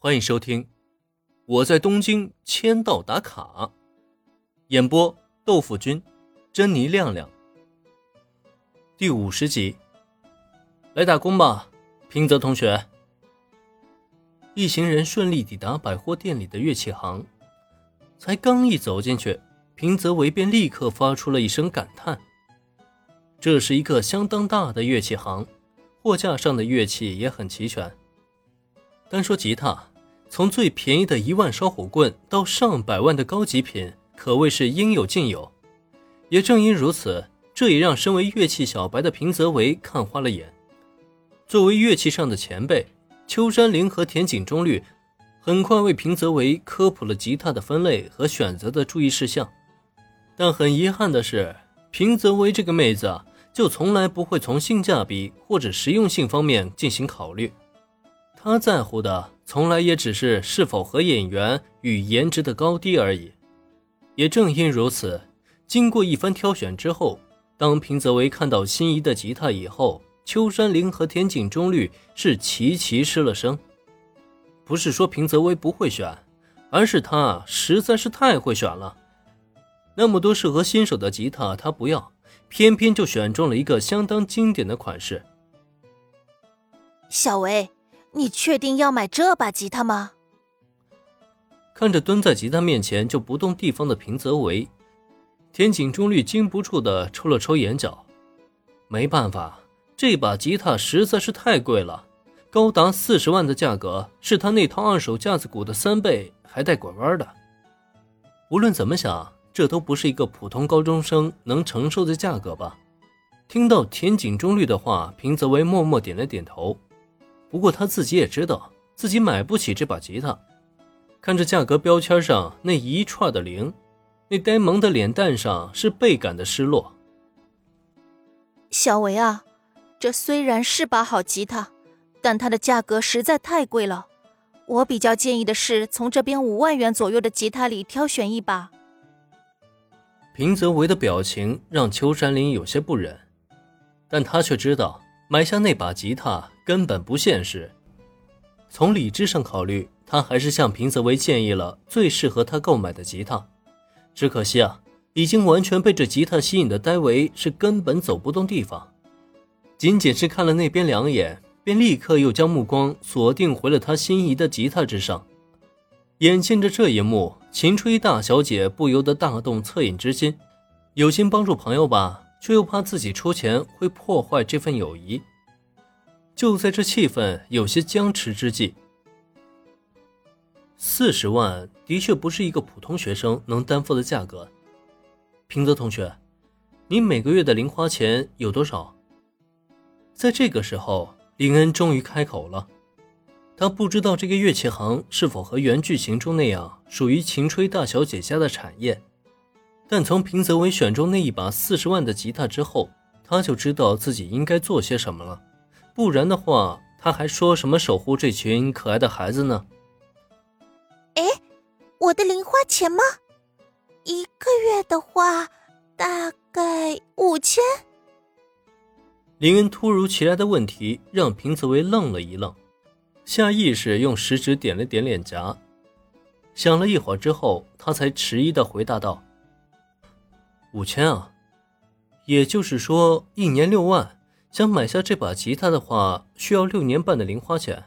欢迎收听《我在东京签到打卡》，演播豆腐君、珍妮亮亮。第五十集，来打工吧，平泽同学。一行人顺利抵达百货店里的乐器行，才刚一走进去，平泽唯便立刻发出了一声感叹：这是一个相当大的乐器行，货架上的乐器也很齐全。单说吉他，从最便宜的一万烧火棍到上百万的高级品，可谓是应有尽有。也正因如此，这也让身为乐器小白的平泽唯看花了眼。作为乐器上的前辈，秋山绫和田井中律很快为平泽唯科普了吉他的分类和选择的注意事项。但很遗憾的是，平泽唯这个妹子就从来不会从性价比或者实用性方面进行考虑。他在乎的从来也只是是否和演员与颜值的高低而已。也正因如此，经过一番挑选之后，当平泽唯看到心仪的吉他以后，秋山绫和田井中律是齐齐失了声。不是说平泽唯不会选，而是他实在是太会选了。那么多适合新手的吉他，他不要，偏偏就选中了一个相当经典的款式。小维。你确定要买这把吉他吗？看着蹲在吉他面前就不动地方的平泽唯，田井中律禁不住的抽了抽眼角。没办法，这把吉他实在是太贵了，高达四十万的价格，是他那套二手架子鼓的三倍，还带拐弯的。无论怎么想，这都不是一个普通高中生能承受的价格吧？听到田井中律的话，平泽唯默默点了点头。不过他自己也知道自己买不起这把吉他，看着价格标签上那一串的零，那呆萌的脸蛋上是倍感的失落。小维啊，这虽然是把好吉他，但它的价格实在太贵了。我比较建议的是从这边五万元左右的吉他里挑选一把。平泽唯的表情让秋山林有些不忍，但他却知道买下那把吉他。根本不现实。从理智上考虑，他还是向平泽唯建议了最适合他购买的吉他。只可惜啊，已经完全被这吉他吸引的戴维是根本走不动地方。仅仅是看了那边两眼，便立刻又将目光锁定回了他心仪的吉他之上。眼见着这一幕，秦吹大小姐不由得大动恻隐之心，有心帮助朋友吧，却又怕自己出钱会破坏这份友谊。就在这气氛有些僵持之际，四十万的确不是一个普通学生能担负的价格。平泽同学，你每个月的零花钱有多少？在这个时候，林恩终于开口了。他不知道这个乐器行是否和原剧情中那样属于晴吹大小姐家的产业，但从平泽唯选中那一把四十万的吉他之后，他就知道自己应该做些什么了。不然的话，他还说什么守护这群可爱的孩子呢？哎，我的零花钱吗？一个月的话，大概五千。林恩突如其来的问题让平泽唯愣了一愣，下意识用食指点了点脸颊，想了一会儿之后，他才迟疑的回答道：“五千啊，也就是说一年六万。”想买下这把吉他的话，需要六年半的零花钱。